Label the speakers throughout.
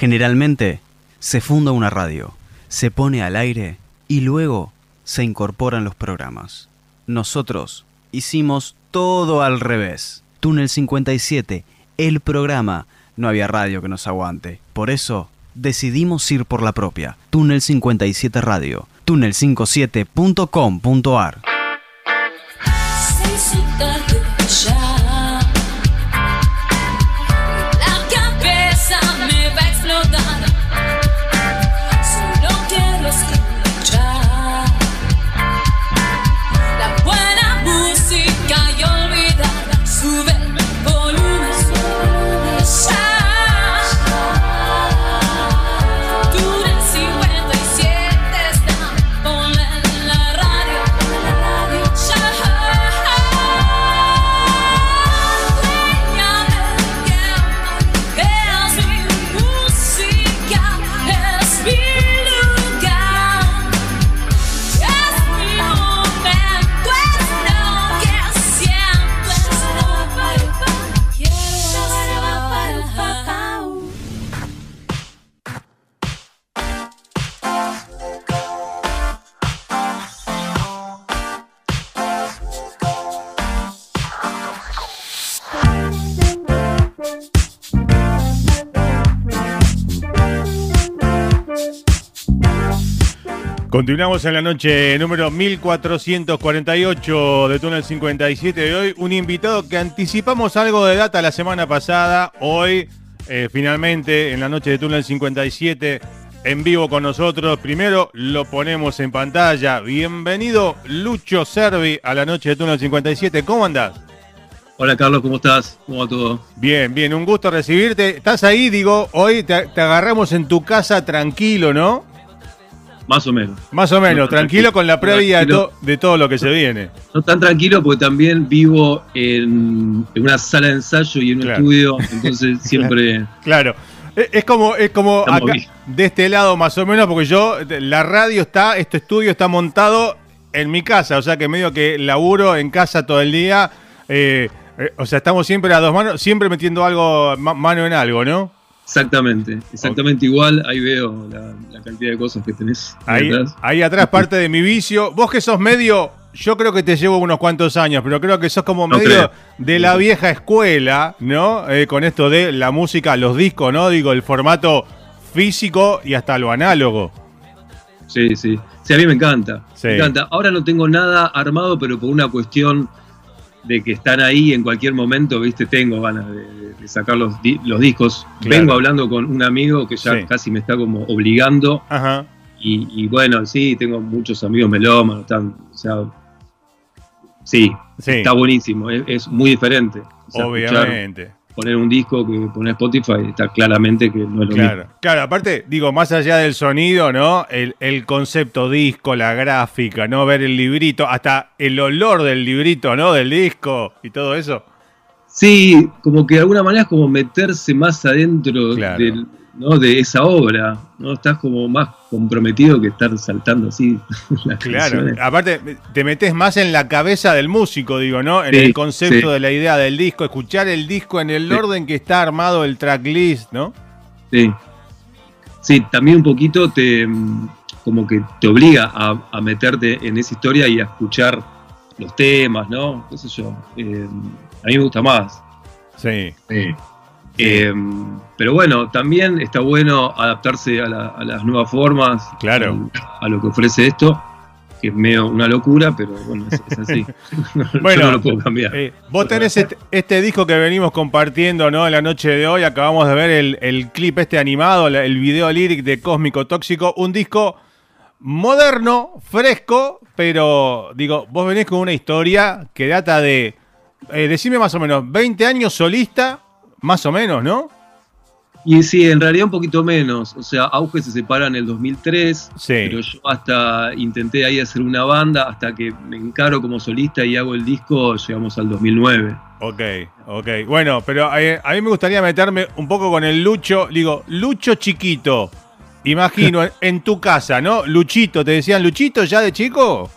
Speaker 1: Generalmente se funda una radio, se pone al aire y luego se incorporan los programas. Nosotros hicimos todo al revés. Túnel 57, el programa. No había radio que nos aguante. Por eso decidimos ir por la propia. Túnel 57 Radio. Túnel57.com.ar.
Speaker 2: Continuamos en la noche número 1448 de Túnel 57 de hoy. Un invitado que anticipamos algo de data la semana pasada. Hoy, eh, finalmente, en la noche de Túnel 57, en vivo con nosotros. Primero lo ponemos en pantalla. Bienvenido, Lucho Servi, a la noche de Túnel 57. ¿Cómo andás?
Speaker 3: Hola Carlos, ¿cómo estás? ¿Cómo va todo?
Speaker 2: Bien, bien, un gusto recibirte. ¿Estás ahí? Digo, hoy te agarramos en tu casa tranquilo, ¿no?
Speaker 3: Más o menos.
Speaker 2: Más o menos, tranquilo, con la previa de, todo lo que se viene.
Speaker 3: No tan tranquilo porque también vivo en, una sala de ensayo y en un estudio, entonces siempre...
Speaker 2: claro. Es como, es como de este lado más o menos, porque yo, la radio está, este estudio está montado en mi casa, o sea que medio que laburo en casa todo el día. Eh, eh, o sea, estamos siempre a dos manos, siempre metiendo algo, mano en algo, ¿no?
Speaker 3: Exactamente, exactamente igual. Ahí veo la, cantidad de cosas que tenés.
Speaker 2: Ahí, ahí atrás parte de mi vicio. Vos que sos medio, yo creo que te llevo unos cuantos años, pero creo que sos como medio de la vieja escuela, ¿no? Eh, con esto de la música, los discos, ¿no? Digo, el formato físico y hasta lo análogo.
Speaker 3: Sí, sí. Sí, a mí me encanta. Me encanta. Ahora no tengo nada armado, pero por una cuestión de que están ahí en cualquier momento, viste, tengo ganas de, sacar los, los discos. Vengo hablando con un amigo que ya casi me está como obligando. Ajá. Y, bueno, sí, tengo muchos amigos melómanos, están, o sea, sí, está buenísimo, es, muy diferente.
Speaker 2: Obviamente
Speaker 3: poner un disco que poner Spotify, está claramente que no es lo
Speaker 2: claro.
Speaker 3: mismo.
Speaker 2: Claro, aparte, digo, más allá del sonido, ¿no? El, el, concepto disco, la gráfica, ¿no? Ver el librito, hasta el olor del librito, ¿no? Del disco y todo eso.
Speaker 3: Sí, como que de alguna manera es como meterse más adentro del, ¿no? de esa obra, ¿no? Estás como más comprometido que estar saltando así.
Speaker 2: claro, aparte te metes más en la cabeza del músico, digo, ¿no? En el concepto de la idea del disco, escuchar el disco en el orden que está armado el tracklist, ¿no?
Speaker 3: Sí. Sí, también un poquito te como que te obliga a, meterte en esa historia y a escuchar los temas, ¿no? ¿Qué sé yo? Eh, a mí me gusta más.
Speaker 2: Sí.
Speaker 3: sí. Eh, pero bueno, también está bueno adaptarse a, las nuevas formas,
Speaker 2: claro.
Speaker 3: a, lo que ofrece esto, que es medio una locura, pero bueno, es, así.
Speaker 2: bueno, no lo puedo cambiar. Eh, vos tenés este, este, disco que venimos compartiendo ¿no? en la noche de hoy, acabamos de ver el, clip este animado, el video lyric de Cósmico Tóxico, un disco moderno, fresco, pero digo, vos venís con una historia que data de, eh, decime más o menos, 20 años solista más o menos, ¿no?
Speaker 3: Y sí, en realidad un poquito menos. O sea, Auge se separa en el 2003, sí. pero yo hasta intenté ahí hacer una banda, hasta que me encaro como solista y hago el disco, llegamos al 2009.
Speaker 2: Ok, ok. Bueno, pero a, mí me gustaría meterme un poco con el Lucho. Digo, Lucho chiquito. Imagino, en tu casa, ¿no? Luchito, ¿te decían Luchito ya de chico?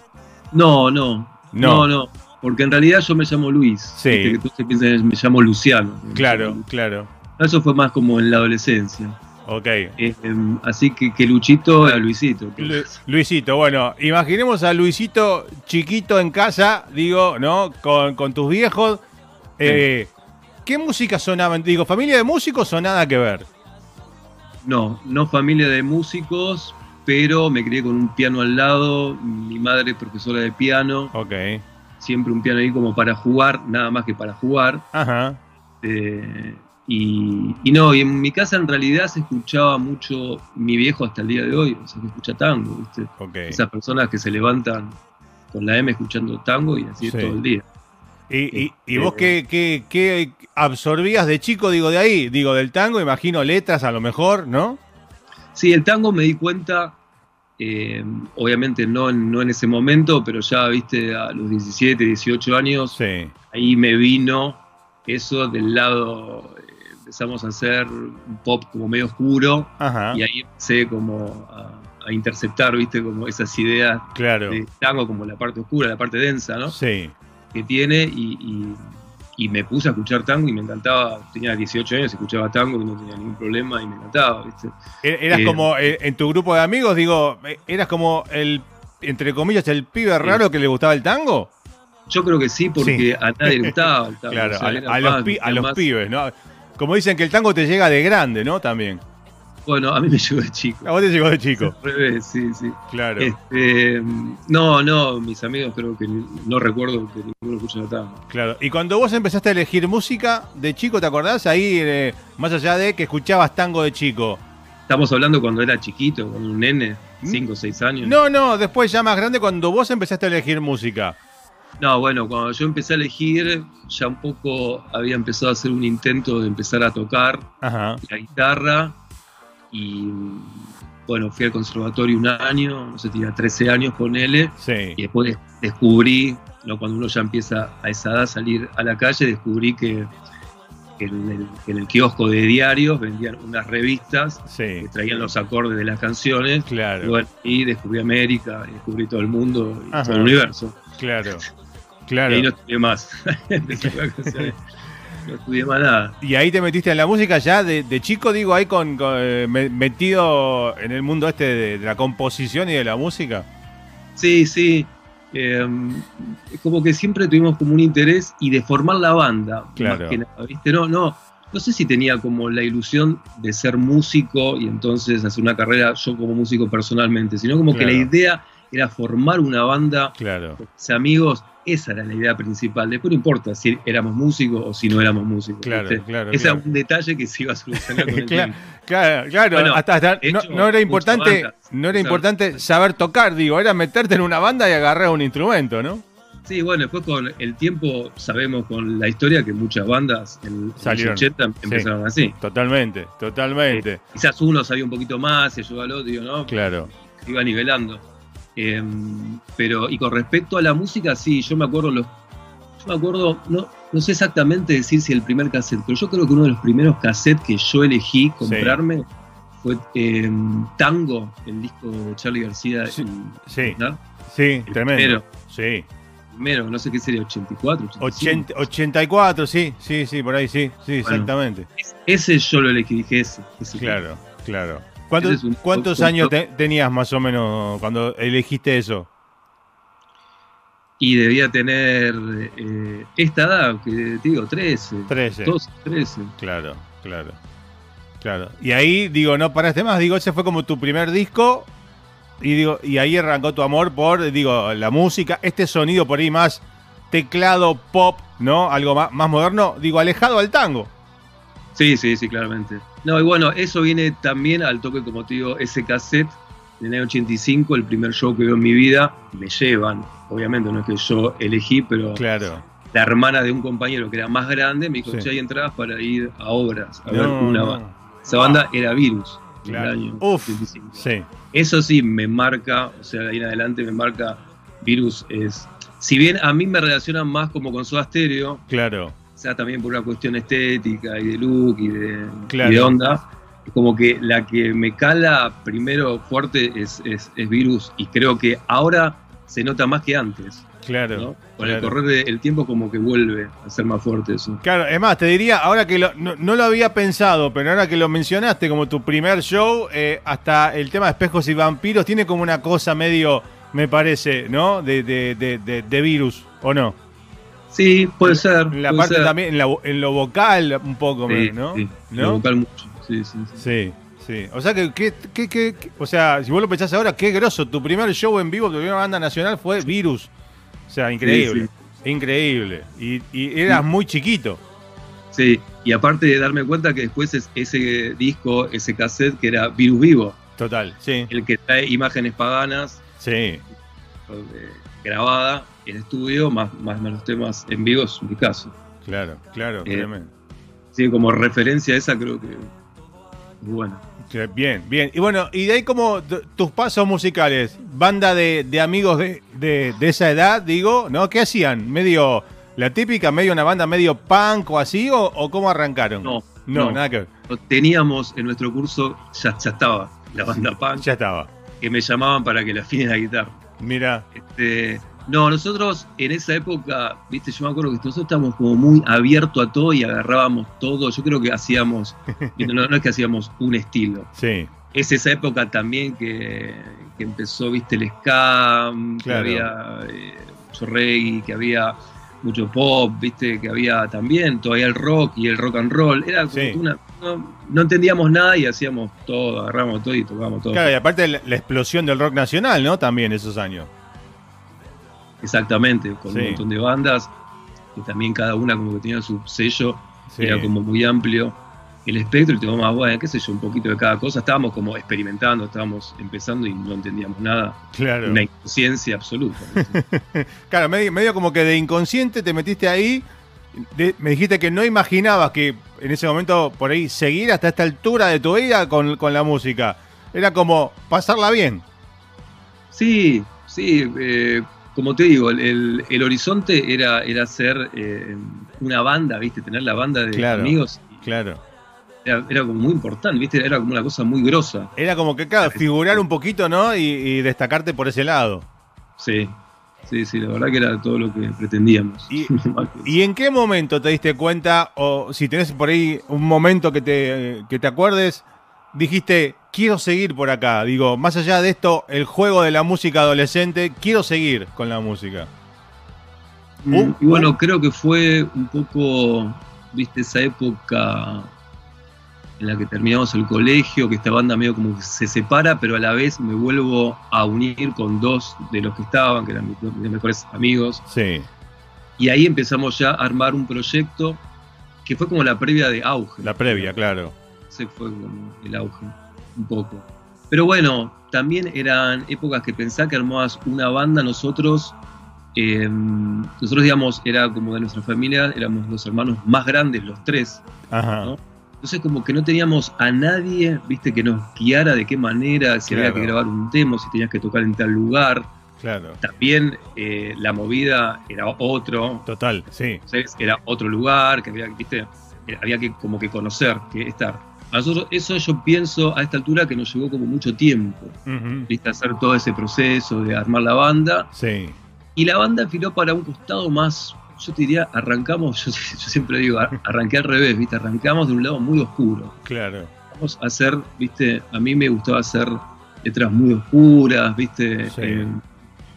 Speaker 3: No, no. No, no. no porque en realidad yo me llamo Luis.
Speaker 2: Sí.
Speaker 3: Que tú te piensas, me llamo Luciano.
Speaker 2: Claro, claro.
Speaker 3: Eso fue más como en la adolescencia.
Speaker 2: Ok.
Speaker 3: Em, así que, que Luchito a Luisito.
Speaker 2: Luisito, bueno, imaginemos a Luisito chiquito en casa, digo, ¿no? Con, tus viejos. Eh, ¿Qué música sonaban? Digo, ¿familia de músicos o nada que ver?
Speaker 3: No, no familia de músicos, pero me crié con un piano al lado. Mi madre es profesora de piano.
Speaker 2: Ok.
Speaker 3: Siempre un piano ahí como para jugar, nada más que para jugar.
Speaker 2: Ajá.
Speaker 3: Eh, y, no, y en mi casa en realidad se escuchaba mucho mi viejo hasta el día de hoy, o sea, que escucha tango, ¿viste? Esas personas que se levantan con la M escuchando tango y así es todo el día.
Speaker 2: ¿Y, y, vos qué, qué, qué, absorbías de chico, digo, de ahí? Digo, del tango, imagino letras a lo mejor, ¿no?
Speaker 3: Sí, el tango me di cuenta, eh, obviamente no en, no en ese momento, pero ya, viste, a los 17, 18 años, ahí me vino eso del lado empezamos a hacer un pop como medio oscuro y ahí empecé como a, interceptar, viste, como esas ideas
Speaker 2: claro.
Speaker 3: de tango, como la parte oscura, la parte densa, ¿no?
Speaker 2: Sí.
Speaker 3: Que tiene y, me puse a escuchar tango y me encantaba. Tenía 18 años, escuchaba tango y no tenía ningún problema y me encantaba, ¿viste?
Speaker 2: E-, eras eh, como, eh, en tu grupo de amigos, digo, eh, eras como el, entre comillas, el pibe raro que le gustaba el tango.
Speaker 3: Yo creo que sí, porque a nadie le gustaba el tango.
Speaker 2: Claro, a, los, a los pibes, ¿no? Como dicen que el tango te llega de grande, ¿no? También.
Speaker 3: Bueno, a mí me llegó de chico.
Speaker 2: A vos te llegó de chico.
Speaker 3: Sí, sí.
Speaker 2: Claro.
Speaker 3: Este, no, no, mis amigos creo que no recuerdo que ninguno escuchara tango.
Speaker 2: Claro. Y cuando vos empezaste a elegir música de chico, ¿te acordás? Ahí, eh, más allá de que escuchabas tango de chico.
Speaker 3: Estamos hablando cuando era chiquito, cuando un nene, 5 o 6 años.
Speaker 2: No, no, después ya más grande, cuando vos empezaste a elegir música.
Speaker 3: No, bueno, cuando yo empecé a elegir, ya un poco había empezado a hacer un intento de empezar a tocar la guitarra y bueno, fui al conservatorio un año, no sé, tenía 13 años con él y después descubrí, ¿no? cuando uno ya empieza a esa edad a salir a la calle, descubrí que, en, el, kiosco de diarios vendían unas revistas que traían los acordes de las canciones
Speaker 2: claro.
Speaker 3: y, descubrí América, y descubrí todo el mundo y todo el universo.
Speaker 2: Claro. Claro.
Speaker 3: Y ahí no estudié más. no estudié más nada.
Speaker 2: Y ahí te metiste en la música ya de, chico, digo, ahí con, eh, metido en el mundo este de, la composición y de la música.
Speaker 3: Sí, sí. Em, como que siempre tuvimos como un interés y de formar la banda.
Speaker 2: Claro.
Speaker 3: ¿viste? No, no, no sé si tenía como la ilusión de ser músico y entonces hacer una carrera yo como músico personalmente, sino como que la idea era formar una banda
Speaker 2: claro.
Speaker 3: con amigos. Esa era la idea principal. Después no importa si éramos músicos o si no éramos músicos.
Speaker 2: Claro, claro.
Speaker 3: Ese era un detalle que se iba a solucionar con el
Speaker 2: claro, Claro, claro. hasta, no, era importante, no era importante saber tocar, digo, era meterte en una banda y agarrar un instrumento, ¿no?
Speaker 3: Sí, bueno, después con el tiempo sabemos con la historia que muchas bandas en los 80 empezaron así.
Speaker 2: Totalmente, totalmente.
Speaker 3: quizás uno sabía un poquito más, se ayudó al otro, ¿no?
Speaker 2: Claro.
Speaker 3: Iba nivelando. Em, pero, y con respecto a la música, sí, yo me acuerdo los. Yo me acuerdo, no, no sé exactamente decir si el primer cassette, pero yo creo que uno de los primeros cassettes que yo elegí comprarme fue em, Tango, el disco de Charlie García.
Speaker 2: Sí, sí, sí tremendo.
Speaker 3: sí. Primero, no sé qué sería, 84,
Speaker 2: 84, sí, sí, sí, por ahí sí, sí, exactamente.
Speaker 3: Ese yo lo elegí, dije ese. ese
Speaker 2: claro, claro. ¿Cuántos, años tenías más o menos cuando elegiste eso?
Speaker 3: Y debía tener eh, esta edad, que te digo, 13.
Speaker 2: 13.
Speaker 3: 12, 13.
Speaker 2: Claro, claro. Claro. Y ahí, digo, no paraste más. Digo, ese fue como tu primer disco. Y digo, y ahí arrancó tu amor por, digo, la música, este sonido por ahí más teclado, pop, ¿no? Algo más, más moderno, digo, alejado al tango.
Speaker 3: Sí, sí, sí, claramente. No, y bueno, eso viene también al toque, como te digo, ese cassette en el año 85, el primer show que veo en mi vida, me llevan. Obviamente no es que yo elegí, pero
Speaker 2: claro.
Speaker 3: la hermana de un compañero que era más grande me dijo, sí. hay entradas para ir a obras, a ver una banda. Esa banda era Virus. En el año
Speaker 2: Uf, Sí.
Speaker 3: Eso sí me marca, o sea, de ahí en adelante me marca Virus es... Si bien a mí me relacionan más como con Soda Stereo,
Speaker 2: claro
Speaker 3: también por una cuestión estética y de look y de, onda, como que la que me cala primero fuerte es, es, Virus y creo que ahora se nota más que antes.
Speaker 2: Claro.
Speaker 3: Con el correr del tiempo como que vuelve a ser más fuerte eso.
Speaker 2: Claro, es más, te diría, ahora que no, lo había pensado, pero ahora que lo mencionaste como tu primer show, eh, hasta el tema de espejos y vampiros tiene como una cosa medio, me parece, ¿no? De, de, virus, ¿o no?
Speaker 3: Sí, puede ser.
Speaker 2: La parte también, en, lo vocal un poco, ¿no?
Speaker 3: Sí, ¿No? En lo vocal mucho, sí, sí.
Speaker 2: Sí. sí. o sea que, que, o sea, si vos lo pensás ahora, qué grosso, tu primer show en vivo, tu primera banda nacional fue Virus. O sea, increíble. Increíble. Y, eras muy chiquito.
Speaker 3: Sí, y aparte de darme cuenta que después es ese disco, ese cassette que era Virus Vivo.
Speaker 2: Total, sí.
Speaker 3: El que trae imágenes paganas.
Speaker 2: Sí.
Speaker 3: Eh, grabada en estudio, más, más, los temas en vivo es un caso.
Speaker 2: Claro, claro, eh,
Speaker 3: Sí, como referencia a esa creo que bueno.
Speaker 2: Bien, bien. Y bueno, y de ahí como tus pasos musicales, banda de, amigos de, esa edad, digo, ¿no? ¿Qué hacían? ¿Medio la típica, medio una banda medio punk o así, o, cómo arrancaron?
Speaker 3: No, no, nada que ver. Teníamos en nuestro curso, ya, ya estaba la banda punk.
Speaker 2: Ya estaba.
Speaker 3: Que me llamaban para que la afine la guitarra.
Speaker 2: Mira.
Speaker 3: Este, no, nosotros en esa época, viste, yo me acuerdo que nosotros estábamos como muy abiertos a todo y agarrábamos todo. Yo creo que hacíamos, no, es que hacíamos un estilo.
Speaker 2: Sí.
Speaker 3: Es esa época también que, empezó, viste, el ska, que había eh, mucho reggae, que había mucho pop, viste, que había también todavía el rock y el rock and roll. Era como una. No, entendíamos nada y hacíamos todo, agarramos todo y tocábamos todo.
Speaker 2: Claro, y aparte la explosión del rock nacional, ¿no? También esos años.
Speaker 3: Exactamente, con un montón de bandas, que también cada una como que tenía su sello, era como muy amplio el espectro y te más, bueno, qué sé yo, un poquito de cada cosa. Estábamos como experimentando, estábamos empezando y no entendíamos nada.
Speaker 2: Claro.
Speaker 3: Una inconsciencia absoluta.
Speaker 2: claro, medio, como que de inconsciente te metiste ahí. me dijiste que no imaginabas que en ese momento por ahí seguir hasta esta altura de tu vida con, con la música. Era como pasarla bien.
Speaker 3: Sí, sí. Eh, como te digo, el, horizonte era, era ser eh, una banda, ¿viste? Tener la banda de amigos.
Speaker 2: Claro.
Speaker 3: Era, como muy importante, ¿viste? Era como una cosa muy grosa.
Speaker 2: Era como que, claro, figurar un poquito, ¿no? Y, destacarte por ese lado.
Speaker 3: Sí, sí, sí, la verdad que era todo lo que pretendíamos.
Speaker 2: ¿Y, en qué momento te diste cuenta, o si tenés por ahí un momento que te, que te acuerdes, dijiste, quiero seguir por acá. Digo, más allá de esto, el juego de la música adolescente, quiero seguir con la música.
Speaker 3: Mm, uh, y bueno, creo que fue un poco, viste, esa época en la que terminamos el colegio, que esta banda medio como se separa, pero a la vez me vuelvo a unir con dos de los que estaban, que eran mis, mejores amigos.
Speaker 2: Sí.
Speaker 3: Y ahí empezamos ya a armar un proyecto que fue como la previa de auge.
Speaker 2: La previa, claro.
Speaker 3: Se fue como el auge un poco. Pero bueno, también eran épocas que pensaba que armabas una banda nosotros. Em, nosotros, digamos, era como de nuestra familia, éramos los hermanos más grandes, los tres. Entonces, como que no teníamos a nadie, viste, que nos guiara de qué manera, si había que grabar un tema, si tenías que tocar en tal lugar.
Speaker 2: Claro.
Speaker 3: También eh, la movida era otro.
Speaker 2: Total, sí.
Speaker 3: Era otro lugar, que había, viste, había que como que conocer, que estar nosotros, eso yo pienso a esta altura que nos llevó como mucho tiempo, ¿viste? Hacer todo ese proceso de armar la banda.
Speaker 2: Sí.
Speaker 3: Y la banda filó para un costado más, yo te diría, arrancamos, yo, siempre digo, arranqué al revés, ¿viste? Arrancamos de un lado muy oscuro.
Speaker 2: Claro.
Speaker 3: Vamos a hacer, ¿viste? A mí me gustaba hacer letras muy oscuras, ¿viste? Eh,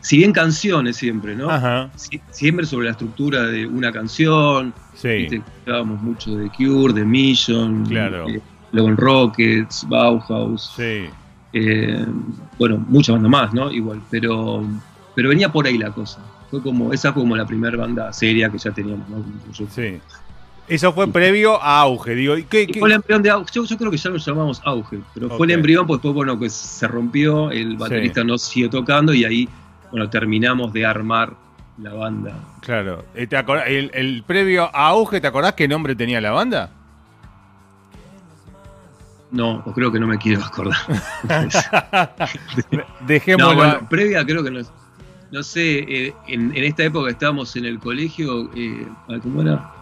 Speaker 3: si bien canciones siempre, ¿no?
Speaker 2: Ajá.
Speaker 3: siempre sobre la estructura de una canción.
Speaker 2: Sí.
Speaker 3: ¿viste? Escuchábamos mucho de Cure, de Mission.
Speaker 2: Claro.
Speaker 3: Eh, en Rockets, Bauhaus.
Speaker 2: Sí.
Speaker 3: Eh, bueno, muchas bandas más, ¿no? Igual, pero, pero venía por ahí la cosa. Fue como, esa fue como la primera banda seria que ya teníamos, ¿no?
Speaker 2: sí. Eso fue previo a Auge, digo. ¿qué,
Speaker 3: Fue el embrión de Auge. Yo, creo que ya lo llamamos Auge, pero fue el embrión, pues después, bueno, que se rompió, el baterista no siguió tocando y ahí, bueno, terminamos de armar la banda.
Speaker 2: Claro. Eh, el, el, previo a Auge, ¿te acordás qué nombre tenía la banda?
Speaker 3: No, creo que no me quiero acordar.
Speaker 2: Dejémoslo.
Speaker 3: No, bueno, previa creo que no. No sé, eh, en, esta época estábamos en el colegio, eh, ¿cómo era?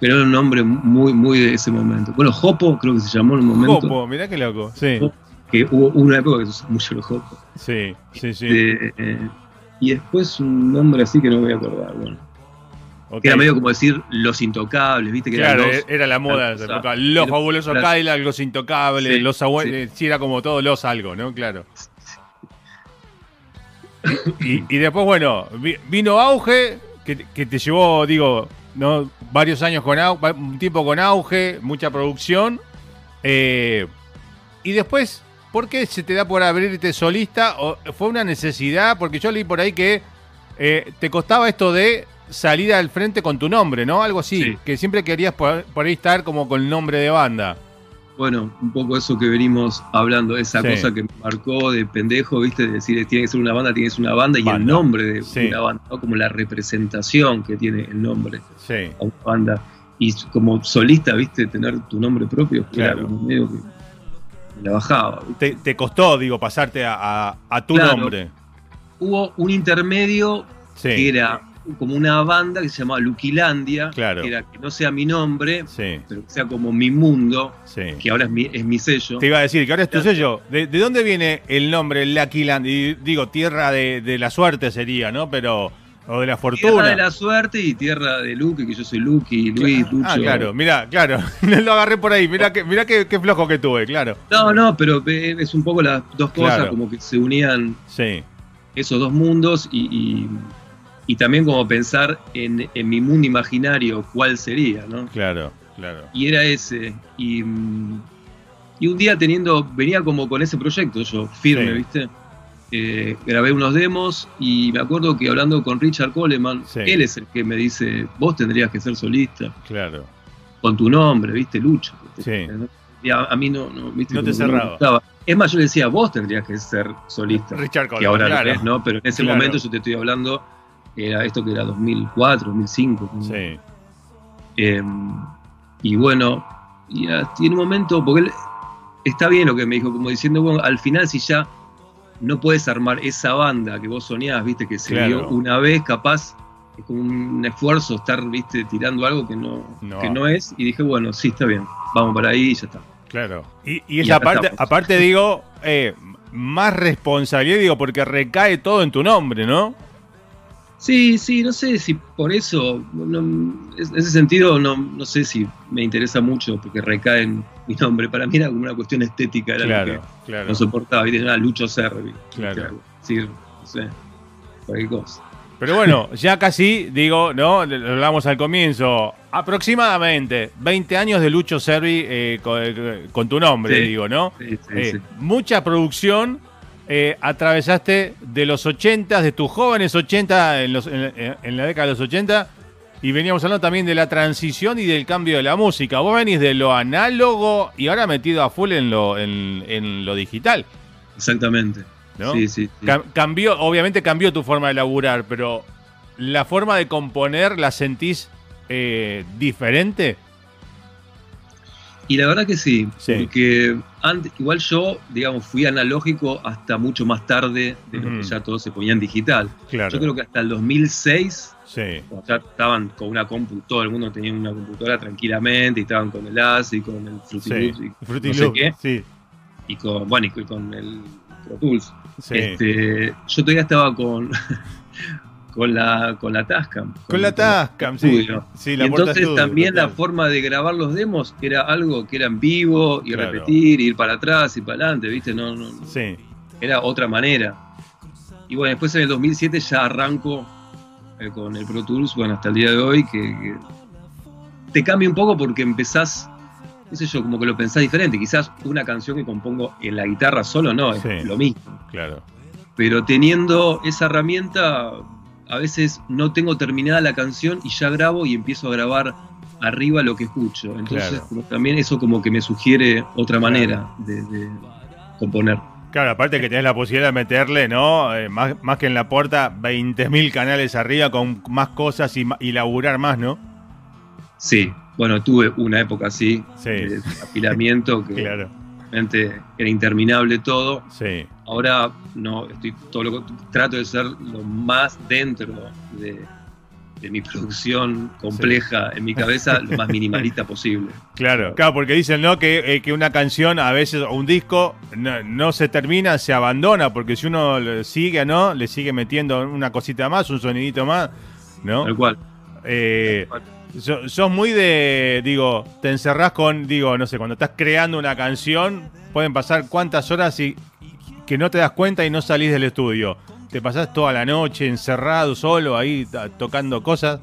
Speaker 3: Pero era un nombre muy, muy de ese momento. Bueno, Jopo creo que se llamó en un momento.
Speaker 2: Jopo, mirá qué loco, sí.
Speaker 3: Que hubo una época que se usó mucho los Jopo.
Speaker 2: Sí, sí, sí.
Speaker 3: Eh, y después un nombre así que no me voy a acordar, bueno. Era medio como decir los intocables, ¿viste? Que
Speaker 2: claro, era la moda de esa época. Los fabulosos Cadillac, los intocables, los abuelos. Sí. era como todos los algo, ¿no? Claro. y, después, bueno, vino auge, que, te llevó, digo, ¿no? varios años con auge, un tiempo con auge, mucha producción. Eh, y después, ¿por qué se te da por abrirte solista? ¿O ¿Fue una necesidad? Porque yo leí por ahí que eh, te costaba esto de salir al frente con tu nombre, ¿no? Algo así, que siempre querías por, ahí estar como con el nombre de banda.
Speaker 3: Bueno, un poco eso que venimos hablando, esa cosa que me marcó de pendejo, ¿viste? De decir, tiene que ser una banda, tiene que ser una banda, y el nombre de una banda, ¿no? Como la representación que tiene el nombre a una banda. Y como solista, ¿viste? Tener tu nombre propio, claro. era como medio que la bajaba.
Speaker 2: Te, costó, digo, pasarte a, tu nombre.
Speaker 3: Hubo un intermedio que era como una banda que se llamaba Luquilandia,
Speaker 2: claro.
Speaker 3: que era que no sea mi nombre, pero que sea como mi mundo, que ahora es mi, es mi, sello.
Speaker 2: Te iba a decir que ahora es tu sello. ¿De, dónde viene el nombre Luquilandia? Digo, tierra de, la suerte sería, ¿no? Pero. O de la fortuna.
Speaker 3: Tierra de la suerte y tierra de Luque, que yo soy Luqui, Luis, Lucho.
Speaker 2: Ah, claro, mira, claro. lo agarré por ahí. Mira qué, mira qué, flojo que tuve, claro.
Speaker 3: No, no, pero es un poco las dos cosas, como que se unían esos dos mundos y y también como pensar en, mi mundo imaginario cuál sería, ¿no?
Speaker 2: Claro, claro.
Speaker 3: Y era ese. Y, y un día teniendo, venía como con ese proyecto yo, firme, ¿viste? Eh, grabé unos demos y me acuerdo que hablando con Richard Coleman, él es el que me dice, vos tendrías que ser solista.
Speaker 2: Claro.
Speaker 3: Con tu nombre, ¿viste? Lucho.
Speaker 2: Sí.
Speaker 3: Y a, mí no, no, ¿viste?
Speaker 2: no te cerraba.
Speaker 3: es más, yo le decía, vos tendrías que ser solista.
Speaker 2: Richard Coleman.
Speaker 3: Que ahora claro. ¿no? Pero en ese momento yo te estoy hablando era esto que era 2004, 2005.
Speaker 2: Sí.
Speaker 3: Em, y bueno, y en un momento, porque él, está bien lo que me dijo, como diciendo, bueno, al final si ya no puedes armar esa banda que vos soñabas, viste, que se dio una vez, capaz es como un esfuerzo estar, viste, tirando algo que no, Que no es, y dije, bueno, sí, está bien, vamos para ahí y ya está.
Speaker 2: Claro. Y, y esa parte, aparte digo, eh, más responsabilidad, digo, porque recae todo en tu nombre, ¿no?
Speaker 3: Sí, sí, no sé si por eso, en ese sentido no, no sé si me interesa mucho porque recae en mi nombre. Para mí era como una cuestión estética, era
Speaker 2: claro, claro.
Speaker 3: no soportaba, y tenía Lucho Servi.
Speaker 2: Claro.
Speaker 3: Decir, no sé, cualquier cosa.
Speaker 2: Pero bueno, ya casi, digo, ¿no? Lo hablamos al comienzo. Aproximadamente 20 años de Lucho Servi eh, eh, con, tu nombre, digo, ¿no?
Speaker 3: Sí, sí, eh,
Speaker 2: mucha producción eh, atravesaste de los 80, de tus jóvenes 80, en, la década de los 80, y veníamos hablando también de la transición y del cambio de la música. Vos venís de lo análogo y ahora metido a full en lo, en, lo digital.
Speaker 3: Exactamente. Sí, sí,
Speaker 2: cambió, obviamente cambió tu forma de laburar, pero la forma de componer la sentís eh, diferente.
Speaker 3: Y la verdad que sí, porque antes, igual yo, digamos, fui analógico hasta mucho más tarde de lo que ya todo se ponía en digital. Yo creo que hasta el 2006 ya estaban con una compu, todo el mundo tenía una computadora tranquilamente, y estaban con el AS y con el Fruity
Speaker 2: y no sé qué.
Speaker 3: Y con, bueno, y con el Pro Tools. Este, yo todavía estaba con con la, con la Tascam.
Speaker 2: Con, la Tascam, sí.
Speaker 3: sí la entonces también la forma de grabar los demos era algo que era en vivo y repetir, ir para atrás y para adelante, ¿viste? No, no,
Speaker 2: sí.
Speaker 3: Era otra manera. Y bueno, después en el 2007 ya arranco eh, con el Pro Tools, bueno, hasta el día de hoy, que, te cambia un poco porque empezás, qué sé yo, como que lo pensás diferente. Quizás una canción que compongo en la guitarra solo no, es lo mismo.
Speaker 2: Claro.
Speaker 3: Pero teniendo esa herramienta a veces no tengo terminada la canción y ya grabo y empiezo a grabar arriba lo que escucho. Entonces también eso como que me sugiere otra manera de, componer.
Speaker 2: Claro, aparte que tenés la posibilidad de meterle, ¿no? Eh, más, más, que en la puerta, 20.000 canales arriba con más cosas y, y, laburar más, ¿no?
Speaker 3: Sí, bueno, tuve una época así, de apilamiento que
Speaker 2: claro
Speaker 3: era interminable todo.
Speaker 2: Sí.
Speaker 3: Ahora no, estoy todo lo trato de ser lo más dentro de, de mi producción compleja en mi cabeza lo más minimalista posible.
Speaker 2: Claro, claro, porque dicen ¿no? que, eh, que una canción a veces o un disco no, se termina, se abandona, porque si uno le sigue, ¿no? Le sigue metiendo una cosita más, un sonidito más, ¿no?
Speaker 3: Tal cual.
Speaker 2: Eh, sos muy de, digo, te encerrás con, digo, no sé, cuando estás creando una canción, pueden pasar cuántas horas y que no te das cuenta y no salís del estudio. ¿Te pasás toda la noche encerrado, solo, ahí tocando cosas?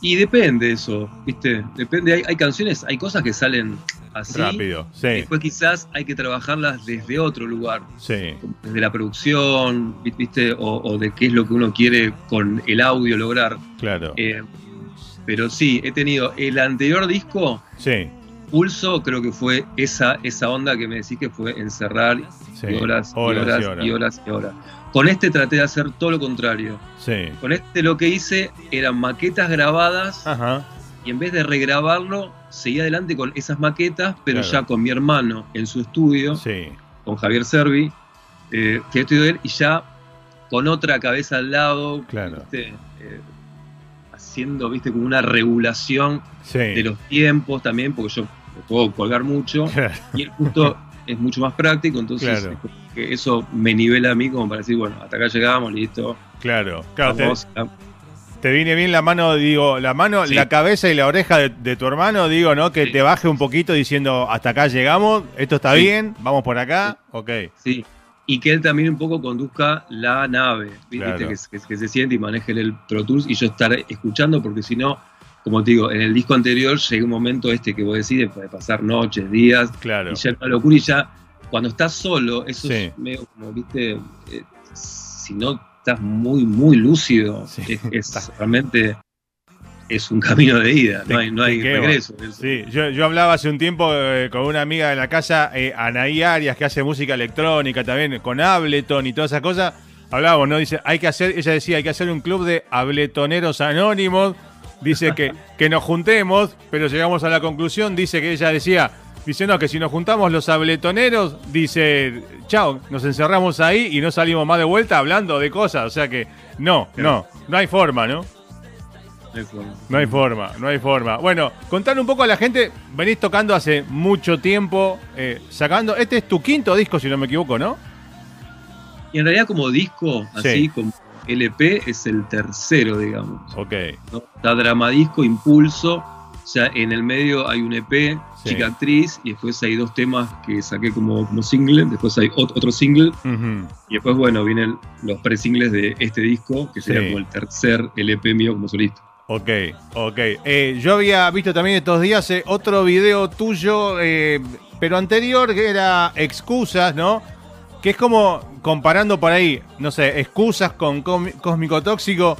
Speaker 3: Y depende eso, ¿viste? Depende, hay, canciones, hay cosas que salen así.
Speaker 2: Rápido, sí.
Speaker 3: Después quizás hay que trabajarlas desde otro lugar.
Speaker 2: Sí.
Speaker 3: Desde la producción, ¿viste? O, de qué es lo que uno quiere con el audio lograr.
Speaker 2: Claro.
Speaker 3: Eh, pero sí, he tenido el anterior disco.
Speaker 2: Sí.
Speaker 3: Pulso, creo que fue esa, esa onda que me decís que fue encerrar horas, y horas, y horas y horas. Con este traté de hacer todo lo contrario.
Speaker 2: Sí.
Speaker 3: Con este lo que hice eran maquetas grabadas y en vez de regrabarlo, seguí adelante con esas maquetas, pero ya con mi hermano en su estudio,
Speaker 2: sí.
Speaker 3: con Javier Servi, eh, que estudio él, y ya con otra cabeza al lado,
Speaker 2: claro.
Speaker 3: Eh, haciendo, viste, como una regulación de los tiempos también, porque yo puedo colgar mucho, y el justo es mucho más práctico, entonces que eso me nivela a mí como para decir, bueno, hasta acá llegamos, listo.
Speaker 2: Claro, claro. te, viene bien la mano, digo, la mano, la cabeza y la oreja de, tu hermano, digo, ¿no? Que te baje un poquito diciendo, hasta acá llegamos, esto está bien, vamos por acá, ok.
Speaker 3: Sí, y que él también un poco conduzca la nave, que, se siente y maneje el Pro Tools y yo estar escuchando, porque si no, como te digo, en el disco anterior llega un momento este que vos decís, de pasar noches, días,
Speaker 2: claro.
Speaker 3: y ya es una locura y ya cuando estás solo, eso es medio como, viste, eh, si no estás muy, muy lúcido, es, realmente es un camino de ida, no hay, no hay regreso.
Speaker 2: Sí, yo, yo, hablaba hace un tiempo eh, con una amiga de la casa, eh, Anaí Arias, que hace música electrónica también, con Ableton y todas esas cosas. Hablábamos, ¿no? Dice, hay que hacer, ella decía, hay que hacer un club de abletoneros anónimos dice que, que nos juntemos, pero llegamos a la conclusión, dice que ella decía, dice no, que si nos juntamos los abletoneros, dice, chao, nos encerramos ahí y no salimos más de vuelta hablando de cosas, o sea que no, no, no hay forma, ¿no? No hay forma, no hay forma. Bueno, contar un poco a la gente, venís tocando hace mucho tiempo, eh, sacando, este es tu quinto disco, si no me equivoco, ¿no?
Speaker 3: Y en realidad como disco, así como LP es el tercero, digamos.
Speaker 2: Ok.
Speaker 3: Está Dramadisco, Impulso. O sea, en el medio hay un EP, Chica Actriz, y después hay dos temas que saqué como, como single, después hay otro single, y después, bueno, vienen los pre-singles de este disco, que sería como el tercer LP mío como solista.
Speaker 2: Ok, ok. Eh, yo había visto también estos días eh, otro video tuyo, eh, pero anterior, que era Excusas, ¿no? Que es como comparando por ahí, no sé, excusas con Cósmico Tóxico.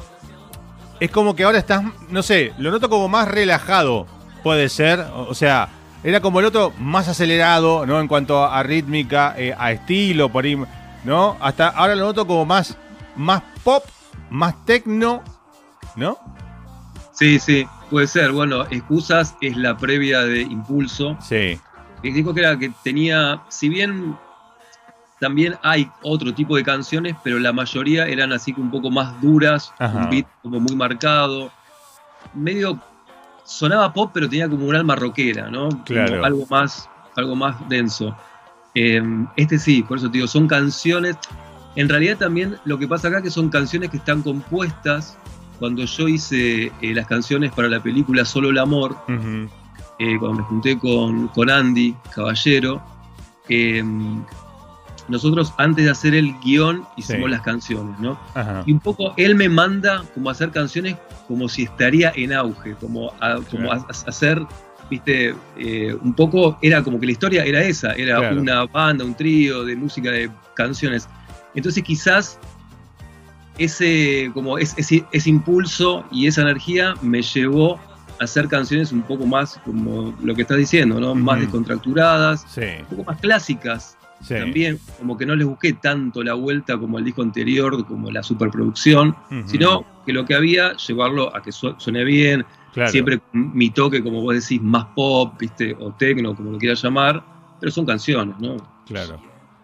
Speaker 2: Es como que ahora estás, no sé, lo noto como más relajado, puede ser. O, sea, era como el otro más acelerado, ¿no? En cuanto a, rítmica, eh, a estilo, por ahí, ¿no? Hasta ahora lo noto como más, más pop, más tecno, ¿no?
Speaker 3: Sí, sí, puede ser. Bueno, Excusas es la previa de Impulso.
Speaker 2: Sí.
Speaker 3: Dijo que era que tenía, si bien también hay otro tipo de canciones, pero la mayoría eran así un poco más duras, un beat como muy marcado. Medio sonaba pop, pero tenía como un alma rockera, ¿no?
Speaker 2: Claro.
Speaker 3: algo más, algo más denso. Em, este sí, por eso te digo, son canciones. En realidad también lo que pasa acá es que son canciones que están compuestas. Cuando yo hice eh, las canciones para la película Solo el Amor, eh, cuando me junté con, con Andy Caballero, eh, nosotros antes de hacer el guion hicimos las canciones, ¿no? Y un poco él me manda como a hacer canciones como si estaría en auge, como a, como hacer, viste, eh, un poco, era como que la historia era esa, era una banda, un trío de música de canciones. Entonces quizás ese, como ese, impulso y esa energía me llevó a hacer canciones un poco más como lo que estás diciendo, ¿no? Más descontracturadas, un poco más clásicas, también como que no les busqué tanto la vuelta como el disco anterior, como la superproducción, sino que lo que había, llevarlo a que suene bien, siempre mi toque, como vos decís, más pop, ¿viste? o tecno, como lo quieras llamar, pero son canciones, ¿no?
Speaker 2: Claro.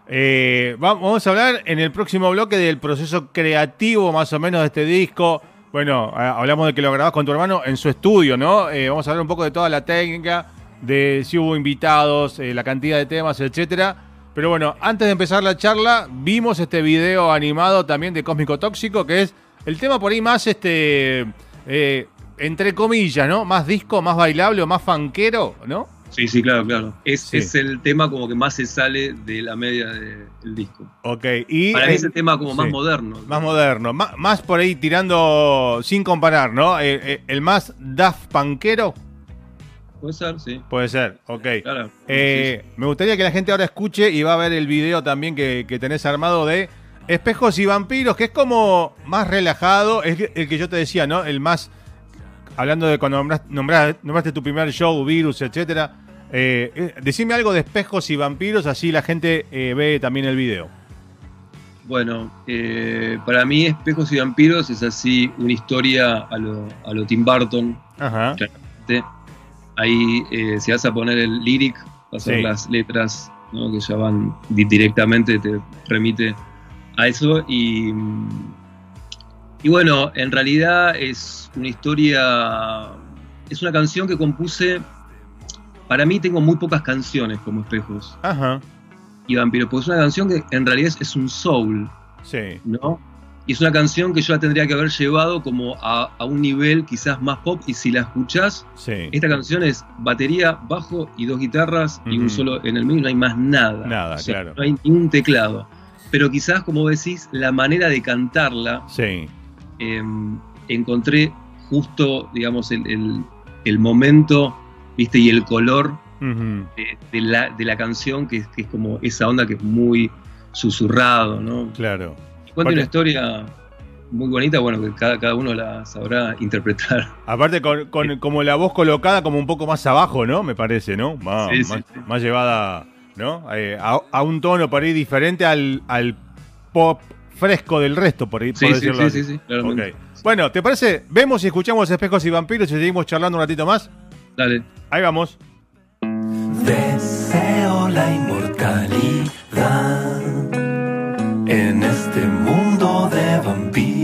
Speaker 2: Eh, vamos a hablar en el próximo bloque del proceso creativo más o menos de este disco. Bueno, hablamos de que lo grabás con tu hermano en su estudio, ¿no? Eh, vamos a hablar un poco de toda la técnica, de si hubo invitados, eh, la cantidad de temas, etcétera. Pero bueno, antes de empezar la charla, vimos este video animado también de Cósmico Tóxico, que es el tema por ahí más, este, eh, entre comillas, ¿no? Más disco, más bailable o más fanquero, ¿no?
Speaker 3: Sí, sí, claro, claro. Es, es el tema como que más se sale de la media del disco.
Speaker 2: Ok,
Speaker 3: y. Para mí es el tema como más moderno.
Speaker 2: Más moderno, más, por ahí tirando sin comparar, ¿no? Eh, eh, el más Daft Punkero.
Speaker 3: Puede ser, sí.
Speaker 2: Puede ser, ok. Claro. Eh, me gustaría que la gente ahora escuche y va a ver el video también que, tenés armado de Espejos y Vampiros, que es como más relajado, es el que yo te decía, ¿no? El más hablando de cuando nombraste, nombraste, tu primer show, virus, etcétera, eh, eh, decime algo de espejos y vampiros, así la gente eh, ve también el video.
Speaker 3: Bueno, para mí Espejos y Vampiros es así una historia a lo, a lo Tim Burton. Ajá. Ahí, si vas a poner el lyric, vas a ver las letras que ya van directamente, te remite a eso. Y, y bueno, en realidad es una historia, es una canción que compuse para mí tengo muy pocas canciones como espejos. Ajá. Y Vampiro, pues es una canción que en realidad es, un soul. Sí. ¿No? Y es una canción que yo la tendría que haber llevado como a, un nivel quizás más pop. Y si la escuchás, esta canción es batería, bajo y dos guitarras y un solo en el medio, no hay más nada.
Speaker 2: Nada, claro.
Speaker 3: No hay ni un teclado. Pero quizás, como decís, la manera de cantarla, sí. Em, encontré justo, digamos, el, el momento ¿viste? Y el color de, la, canción, que, es como esa onda que es muy susurrado, ¿no?
Speaker 2: Claro.
Speaker 3: Cuenta una historia muy bonita, bueno, que cada, cada uno la sabrá interpretar.
Speaker 2: Aparte, con, como la voz colocada como un poco más abajo, ¿no? Me parece, ¿no? Más, más, llevada, ¿no? Eh, a, un tono por ahí diferente al, al pop fresco del resto, por ahí, por decirlo sí, sí, sí, Bueno, ¿te parece? Vemos y escuchamos Espejos y Vampiros y seguimos charlando un ratito más.
Speaker 3: Dale.
Speaker 2: Ahí vamos.
Speaker 4: Deseo la inmortalidad este mundo de vampiros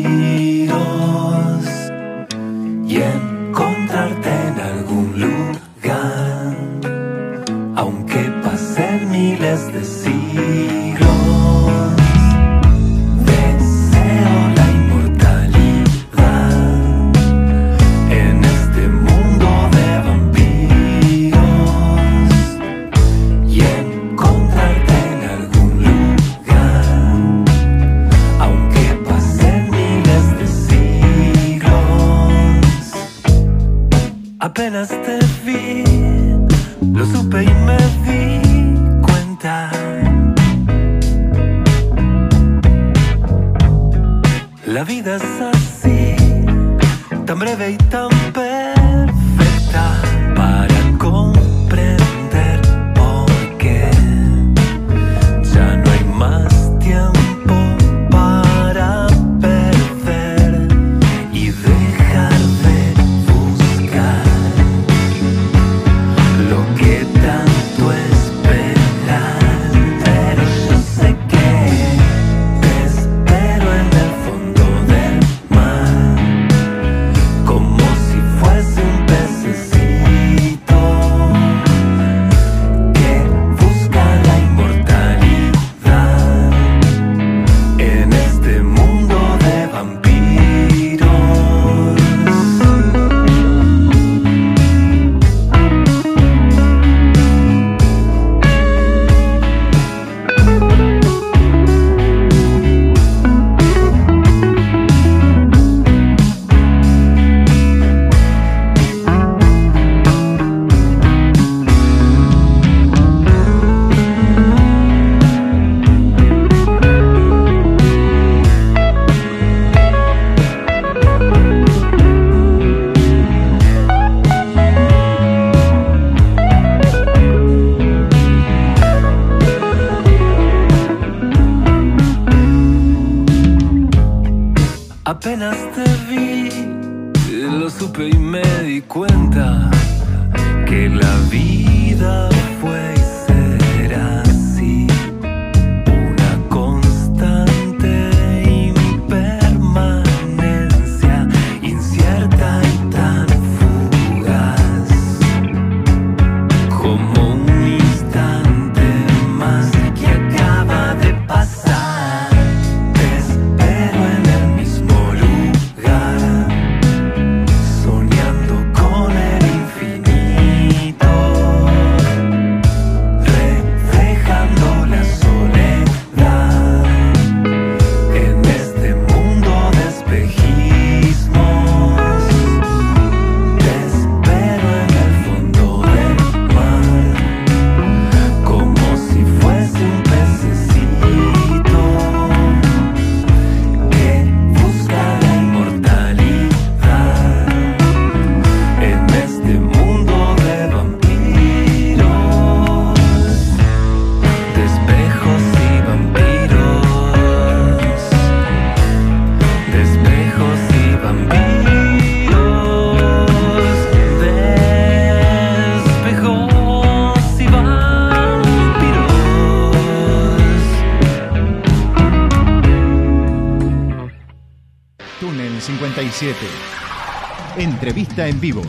Speaker 2: 57. Entrevista en vivo.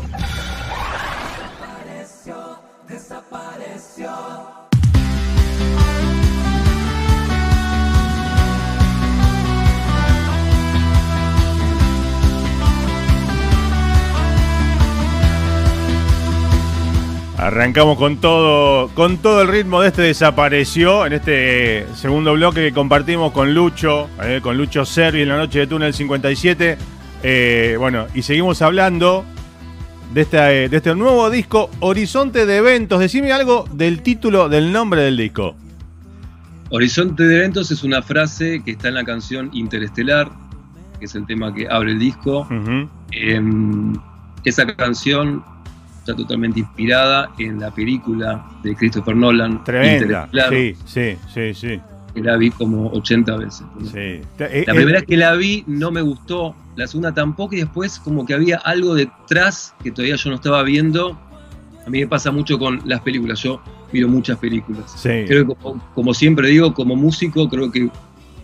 Speaker 2: Arrancamos con todo, con todo el ritmo de este desapareció en este segundo bloque que compartimos con Lucho, eh, con Lucho Servi en la noche de túnel 57. Eh, bueno, y seguimos hablando de este, de este nuevo disco, Horizonte de Eventos. Decime algo del título, del nombre del disco.
Speaker 3: Horizonte de Eventos es una frase que está en la canción Interestelar, que es el tema que abre el disco. Em, esa canción está totalmente inspirada en la película de Christopher Nolan.
Speaker 2: Tremenda. Sí, sí, sí, sí.
Speaker 3: Que la vi como 80 veces. Sí. Eh, la primera vez que la vi no me gustó, la segunda tampoco, y después como que había algo detrás que todavía yo no estaba viendo. A mí me pasa mucho con las películas, yo miro muchas películas. Sí. Creo que como, siempre digo, como músico, creo que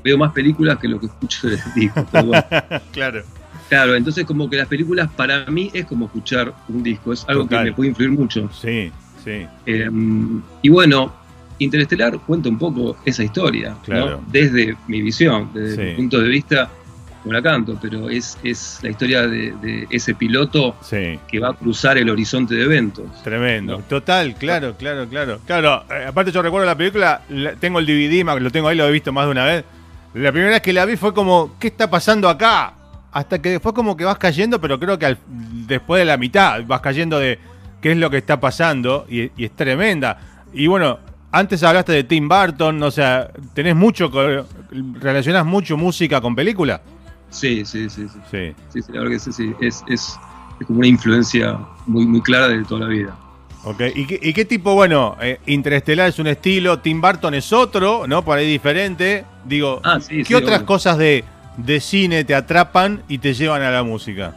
Speaker 3: veo más películas que lo que escucho de discos.
Speaker 2: claro.
Speaker 3: Claro, entonces como que las películas para mí es como escuchar un disco, es algo que me puede influir mucho.
Speaker 2: Sí, sí.
Speaker 3: Em, y bueno, Interestelar cuenta un poco esa historia, claro. desde mi visión, desde mi punto de vista, como la canto, pero es, es la historia de, ese piloto que va a cruzar el horizonte de eventos.
Speaker 2: Tremendo, total, claro, claro, claro. Claro, eh, aparte yo recuerdo la película, tengo el DVD, lo tengo ahí, lo he visto más de una vez. La primera vez que la vi fue como, ¿qué está pasando acá? hasta que después como que vas cayendo, pero creo que después de la mitad vas cayendo de qué es lo que está pasando y, es tremenda. Y bueno, antes hablaste de Tim Burton, o sea, tenés mucho, relacionás mucho música con película.
Speaker 3: Sí, sí, sí, sí. Sí, sí, sí la verdad que sí, sí. Es, es, como una influencia muy, muy clara de toda la vida.
Speaker 2: Ok, ¿y qué, tipo, bueno, eh, Interestelar es un estilo, Tim Burton es otro, ¿no? Por ahí diferente. Digo, ah, ¿qué otras cosas de, de cine te atrapan y te llevan a la música?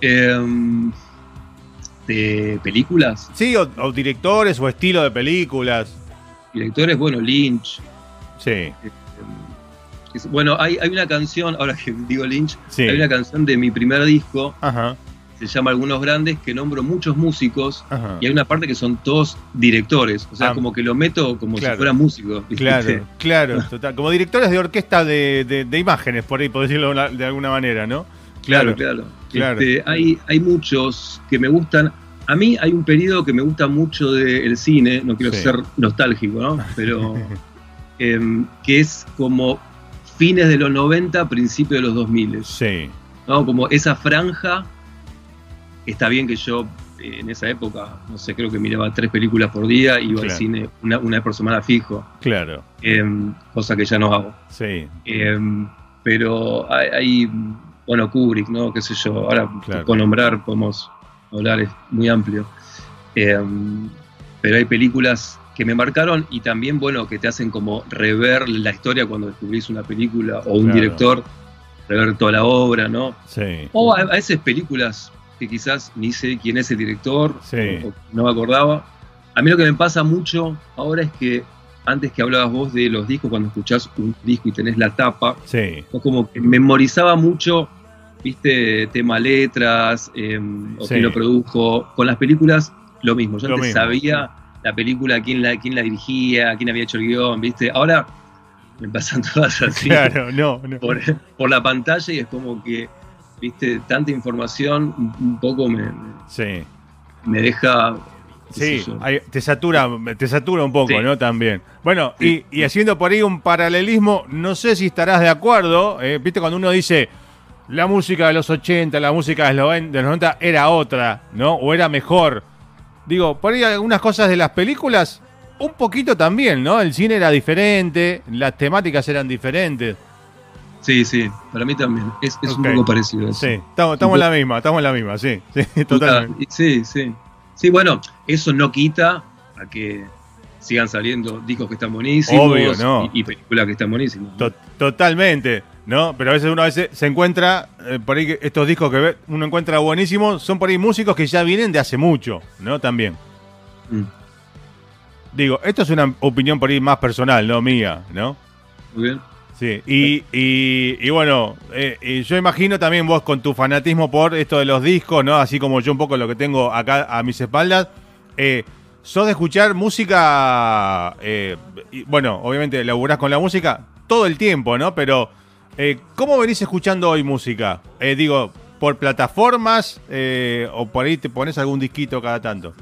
Speaker 3: Em, ¿De películas?
Speaker 2: Sí, o, directores o estilo de películas.
Speaker 3: Directores, bueno, Lynch.
Speaker 2: Sí. Em,
Speaker 3: bueno, hay, hay, una canción, ahora que digo Lynch, hay una canción de mi primer disco Ajá se llama Algunos Grandes, que nombro muchos músicos y hay una parte que son todos directores. O sea, ah. como que lo meto como si fuera músico.
Speaker 2: Claro, claro, total. Como directores de orquesta de, imágenes, por ahí, por decirlo de alguna manera, ¿no?
Speaker 3: Claro, claro. Este, hay, hay muchos que me gustan. A mí hay un periodo que me gusta mucho del cine, no quiero ser nostálgico, ¿no? Pero em, que es como fines de los 90, principios de los 2000.
Speaker 2: Sí.
Speaker 3: ¿no? Como esa franja Está bien que yo eh, en esa época, no sé, creo que miraba tres películas por día, y iba al cine una, una, vez por semana fijo.
Speaker 2: Claro.
Speaker 3: Em, cosa que ya no hago.
Speaker 2: Sí.
Speaker 3: Em, pero hay, bueno, Kubrick, ¿no? Qué sé yo, ahora con nombrar podemos hablar, es muy amplio. Em, pero hay películas que me marcaron y también, bueno, que te hacen como rever la historia cuando descubrís una película o un director, rever toda la obra, ¿no?
Speaker 2: Sí.
Speaker 3: O a, a veces películas que quizás ni sé quién es el director, o, no me acordaba. A mí lo que me pasa mucho ahora es que antes que hablabas vos de los discos, cuando escuchás un disco y tenés la tapa,
Speaker 2: sí.
Speaker 3: como que memorizaba mucho, viste, tema letras, em, o quién lo produjo. Con las películas, lo mismo. Yo antes sabía la película, quién la, quién la dirigía, quién había hecho el guion, viste. Ahora me pasan todas así.
Speaker 2: Claro, no, no.
Speaker 3: por la pantalla y es como que viste, tanta información un poco me, me deja...
Speaker 2: Sí, te satura, te satura un poco, ¿no? También. Bueno, y, haciendo por ahí un paralelismo, no sé si estarás de acuerdo, eh, viste, cuando uno dice la música de los 80, la música de los 90 era otra, ¿no? O era mejor. Digo, por ahí algunas cosas de las películas, un poquito también, ¿no? El cine era diferente, las temáticas eran diferentes.
Speaker 3: Sí, sí, para mí también. Es, un poco parecido.
Speaker 2: Sí, estamos, estamos en la misma, estamos en la misma, sí, sí, totalmente.
Speaker 3: Sí, sí. Sí, bueno, eso no quita a que sigan saliendo discos que están buenísimos
Speaker 2: Obvio, no.
Speaker 3: y, películas que están buenísimas.
Speaker 2: totalmente, ¿no? Pero a veces uno a veces se encuentra, eh, por ahí estos discos que uno encuentra buenísimos, son por ahí músicos que ya vienen de hace mucho, ¿no? También. Mm. Digo, esto es una opinión por ahí más personal, no mía, ¿no?
Speaker 3: Muy bien.
Speaker 2: Sí, y, y, bueno, eh, yo imagino también vos con tu fanatismo por esto de los discos, ¿no? Así como yo un poco lo que tengo acá a mis espaldas. Eh, sos de escuchar música, eh, y, bueno, obviamente laburás con la música todo el tiempo, ¿no? Pero, eh, ¿cómo venís escuchando hoy música? Eh, digo, ¿por plataformas o por ahí te pones algún disquito cada tanto?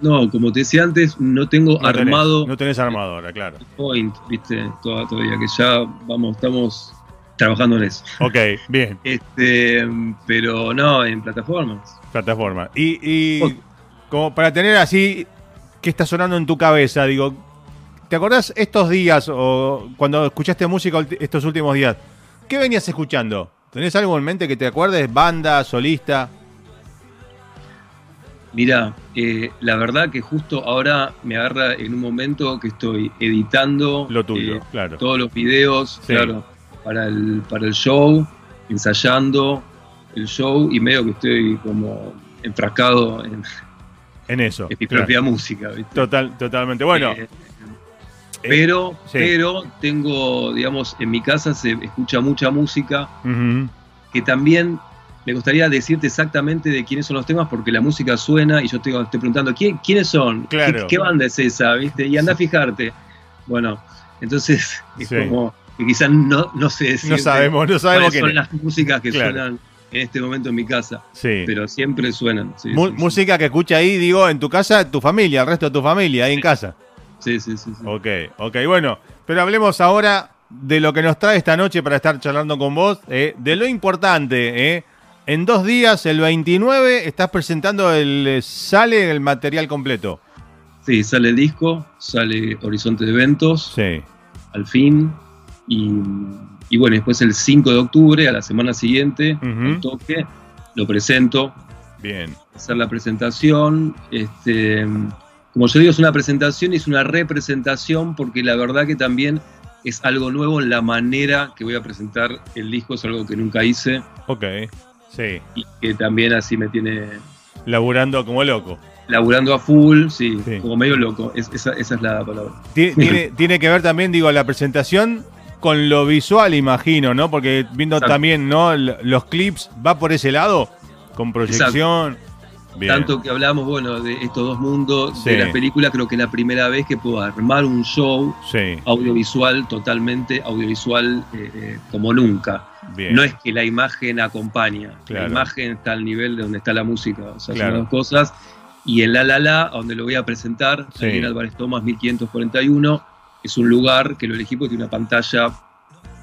Speaker 3: No, como te decía antes, no tengo armado.
Speaker 2: no tenés armadora, claro.
Speaker 3: Point, viste, todavía que ya vamos, estamos trabajando en eso.
Speaker 2: Ok, bien.
Speaker 3: Este, pero no, en plataformas.
Speaker 2: Plataformas. Y, y como para tener así ¿qué está sonando en tu cabeza? Digo, ¿te acordás estos días o cuando escuchaste música estos últimos días? ¿Qué venías escuchando? ¿Tenés algo en mente que te acuerdes? ¿Banda, solista?
Speaker 3: Mira, eh, la verdad que justo ahora me agarra en un momento que estoy editando
Speaker 2: Lo tuyo, eh, claro.
Speaker 3: todos los videos, claro, para el, para el show, ensayando el show y medio que estoy como enfrascado en,
Speaker 2: en eso.
Speaker 3: Es mi propia música, ¿viste?
Speaker 2: Total, totalmente. Bueno.
Speaker 3: Eh, pero, pero tengo, digamos, en mi casa se escucha mucha música que también me gustaría decirte exactamente de quiénes son los temas porque la música suena y yo te estoy preguntando ¿quién, quiénes son,
Speaker 2: claro.
Speaker 3: ¿Qué, banda es esa, viste? Y anda a fijarte. Bueno, entonces es como que quizás no, no sé decir.
Speaker 2: No sabemos, no sabemos
Speaker 3: son las músicas que suenan en este momento en mi casa. Sí. Pero siempre suenan.
Speaker 2: música que escucha ahí, digo, en tu casa, tu familia, el resto de tu familia, ahí en casa.
Speaker 3: Sí, sí, sí,
Speaker 2: Ok, ok, bueno. Pero hablemos ahora de lo que nos trae esta noche para estar charlando con vos, eh, de lo importante. Eh. En dos días, el 29, estás presentando el. Eh, sale el material completo.
Speaker 3: Sí, sale el disco, sale Horizonte de Eventos.
Speaker 2: Sí.
Speaker 3: Al fin. Y y bueno, después el 5 de octubre, a la semana siguiente, toque, lo presento.
Speaker 2: Bien.
Speaker 3: Hacer la presentación. Este, como yo digo, es una presentación y es una representación porque la verdad que también es algo nuevo en la manera que voy a presentar el disco, es algo que nunca hice.
Speaker 2: Ok, sí.
Speaker 3: Y que también así me tiene...
Speaker 2: Laburando como loco.
Speaker 3: Laburando a full, sí, como medio loco, esa, es la palabra.
Speaker 2: Tiene, tiene que ver también, digo, la presentación con lo visual, imagino, ¿no? Porque viendo también, ¿no? Los clips, ¿va por ese lado? Con proyección.
Speaker 3: Tanto que hablamos, bueno, de estos dos mundos de la película, creo que es la primera vez que puedo armar un show audiovisual, totalmente audiovisual eh, eh, como nunca. No es que la imagen acompaña, la imagen está al nivel de donde está la música, o sea, son dos cosas. Y en La La La, donde lo voy a presentar, en Álvarez Tomás 1541, es un lugar que lo elegí porque tiene una pantalla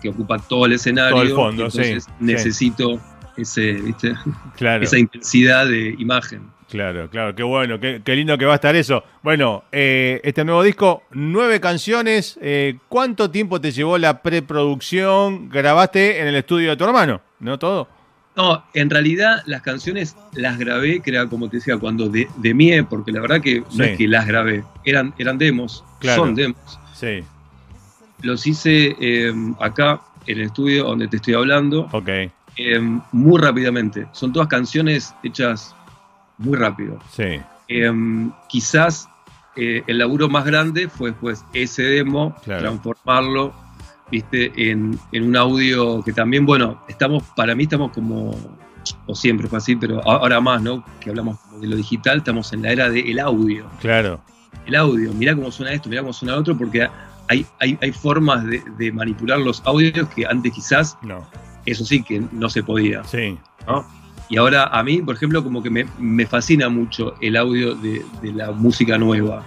Speaker 3: que ocupa todo el escenario.
Speaker 2: Todo el fondo,
Speaker 3: entonces necesito Ese, ¿viste? esa intensidad de imagen.
Speaker 2: Claro, claro, qué bueno, qué, lindo que va a estar eso. Bueno, eh, este nuevo disco, nueve canciones. Eh, ¿Cuánto tiempo te llevó la preproducción? ¿Grabaste en el estudio de tu hermano? ¿No todo?
Speaker 3: No, en realidad las canciones las grabé, que era como te decía, cuando de, de mie, porque la verdad que no es que las grabé, eran, eran demos, son demos.
Speaker 2: Sí.
Speaker 3: Los hice em, acá, en el estudio donde te estoy hablando.
Speaker 2: Ok.
Speaker 3: Em, muy rápidamente. Son todas canciones hechas muy rápido.
Speaker 2: Sí.
Speaker 3: Em, quizás eh, el laburo más grande fue después ese demo, transformarlo, viste, en, un audio que también, bueno, estamos, para mí estamos como, o siempre fue así, pero ahora más, ¿no? Que hablamos de lo digital, estamos en la era del audio.
Speaker 2: Claro
Speaker 3: el audio, mirá cómo suena esto, mirá cómo suena otro, porque hay, hay, formas de, manipular los audios que antes quizás,
Speaker 2: no.
Speaker 3: eso sí que no se podía.
Speaker 2: Sí.
Speaker 3: Y ahora a mí, por ejemplo, como que me, fascina mucho el audio de, la música nueva.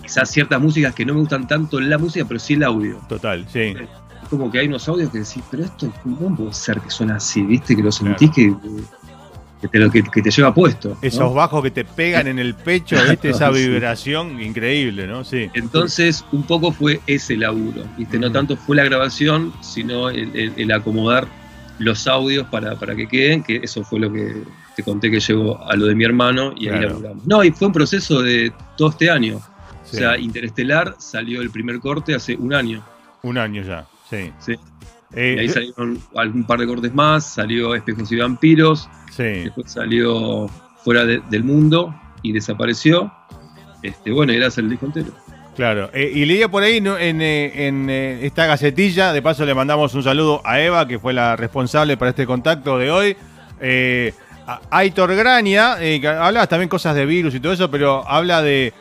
Speaker 3: Quizás ciertas músicas que no me gustan tanto la música, pero sí el audio.
Speaker 2: Total, sí. Es
Speaker 3: como que hay unos audios que decís, pero esto, ¿cómo puede ser que suena así? ¿Viste? Que lo sentís que que te, que, te lleva puesto.
Speaker 2: Esos bajos que te pegan en el pecho, ¿viste? esa vibración increíble, ¿no? Sí.
Speaker 3: Entonces, un poco fue ese laburo, ¿viste? No tanto fue la grabación, sino el, acomodar los audios para, para, que queden, que eso fue lo que te conté que llegó a lo de mi hermano y ahí laburamos. No, y fue un proceso de todo este año. O sea, Interestelar salió el primer corte hace un año.
Speaker 2: Un año ya, sí.
Speaker 3: Sí. Eh, y ahí salieron algún par de cortes más, salió Espejos y Vampiros, después salió Fuera del Mundo y desapareció. Este, bueno, y era el disco entero.
Speaker 2: Claro, eh, y leía por ahí en, eh, esta gacetilla, de paso le mandamos un saludo a Eva, que fue la responsable para este contacto de hoy. Aitor Grania, que hablabas también cosas de virus y todo eso, pero habla de,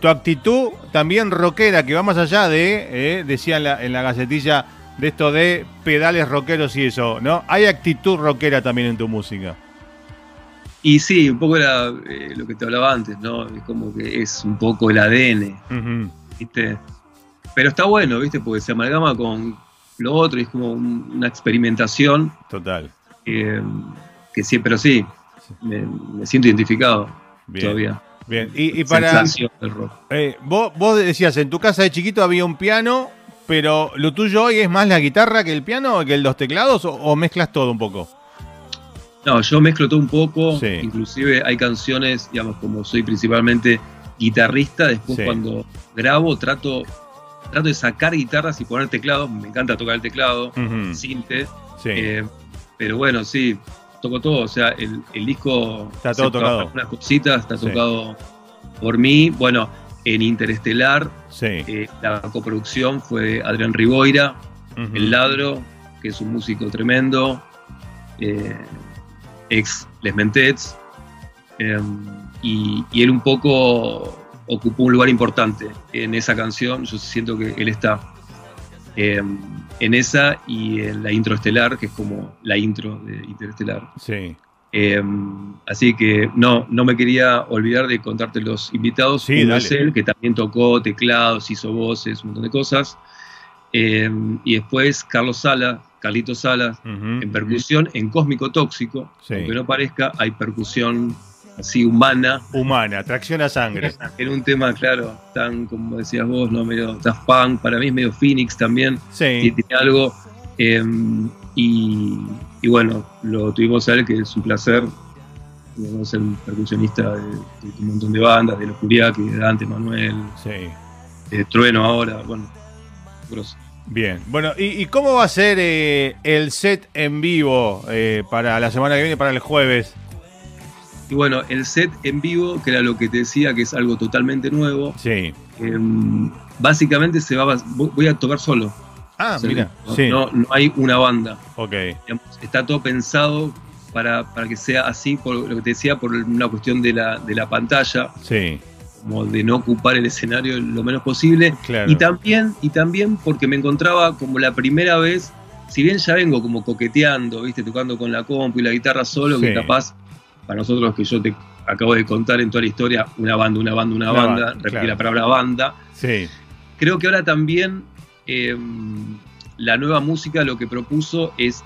Speaker 2: tu actitud también rockera, que va más allá de, decía en la, en la gacetilla, de esto de pedales rockeros y eso, ¿no? Hay actitud rockera también en tu música.
Speaker 3: Y sí, un poco era eh, lo que te hablaba antes, ¿no? Es como que es un poco el ADN, ¿viste? Pero está bueno, ¿viste? Porque se amalgama con lo otro y es como una experimentación.
Speaker 2: Total.
Speaker 3: que sí, pero sí, me, siento identificado todavía.
Speaker 2: Bien, y, para. Eh, vos, vos decías, en tu casa de chiquito había un piano, pero lo tuyo hoy es más la guitarra que el piano, que los teclados, o mezclas todo un poco?
Speaker 3: No, yo mezclo todo un poco, inclusive hay canciones, digamos, como soy principalmente guitarrista, después cuando grabo trato, trato de sacar guitarras y poner teclados, me encanta tocar el teclado, uh eh, pero bueno, sí, toco todo, o sea, el, disco...
Speaker 2: Está todo tocado.
Speaker 3: Unas cositas, está tocado por mí, bueno, en Interestelar, eh, la coproducción fue Adrián Riboira, El Ladro, que es un músico tremendo. Eh, ex Les Mentets, em, y, él un poco ocupó un lugar importante en esa canción. Yo siento que él está em, en esa y en la intro estelar, que es como la intro de Interestelar.
Speaker 2: Sí.
Speaker 3: Em, así que no, no me quería olvidar de contarte los invitados.
Speaker 2: Sí, Uno
Speaker 3: que también tocó teclados, hizo voces, un montón de cosas. y después Carlos Sala, Carlitos Salas, en percusión, en Cósmico Tóxico, aunque no parezca, hay percusión así humana.
Speaker 2: Humana, tracción a sangre.
Speaker 3: En un tema, claro, tan como decías vos, ¿no? Medio Daft Punk, para mí es medio Phoenix también.
Speaker 2: Sí.
Speaker 3: tiene algo. Em, y, bueno, lo tuvimos a él, que es un placer. Es el percusionista de, un montón de bandas, de los Curiaki, de Dante Manuel,
Speaker 2: sí.
Speaker 3: de Trueno ahora, bueno, grosso.
Speaker 2: Bien, bueno, ¿y, cómo va a ser eh, el set en vivo eh, para la semana que viene, para el jueves?
Speaker 3: Y bueno, el set en vivo, que era lo que te decía, que es algo totalmente nuevo.
Speaker 2: Sí.
Speaker 3: Em, básicamente se va voy a tocar solo.
Speaker 2: Ah, mira.
Speaker 3: No, sí. no, hay una banda.
Speaker 2: Ok.
Speaker 3: está todo pensado para, para, que sea así, por lo que te decía, por una cuestión de la, de la pantalla.
Speaker 2: Sí
Speaker 3: como de no ocupar el escenario lo menos posible. Y también, y también porque me encontraba como la primera vez, si bien ya vengo como coqueteando, viste, tocando con la compu y la guitarra solo, que capaz, para nosotros que yo te acabo de contar en toda la historia, una banda, una banda, una, banda, repite la palabra banda.
Speaker 2: Sí.
Speaker 3: Creo que ahora también em, la nueva música lo que propuso es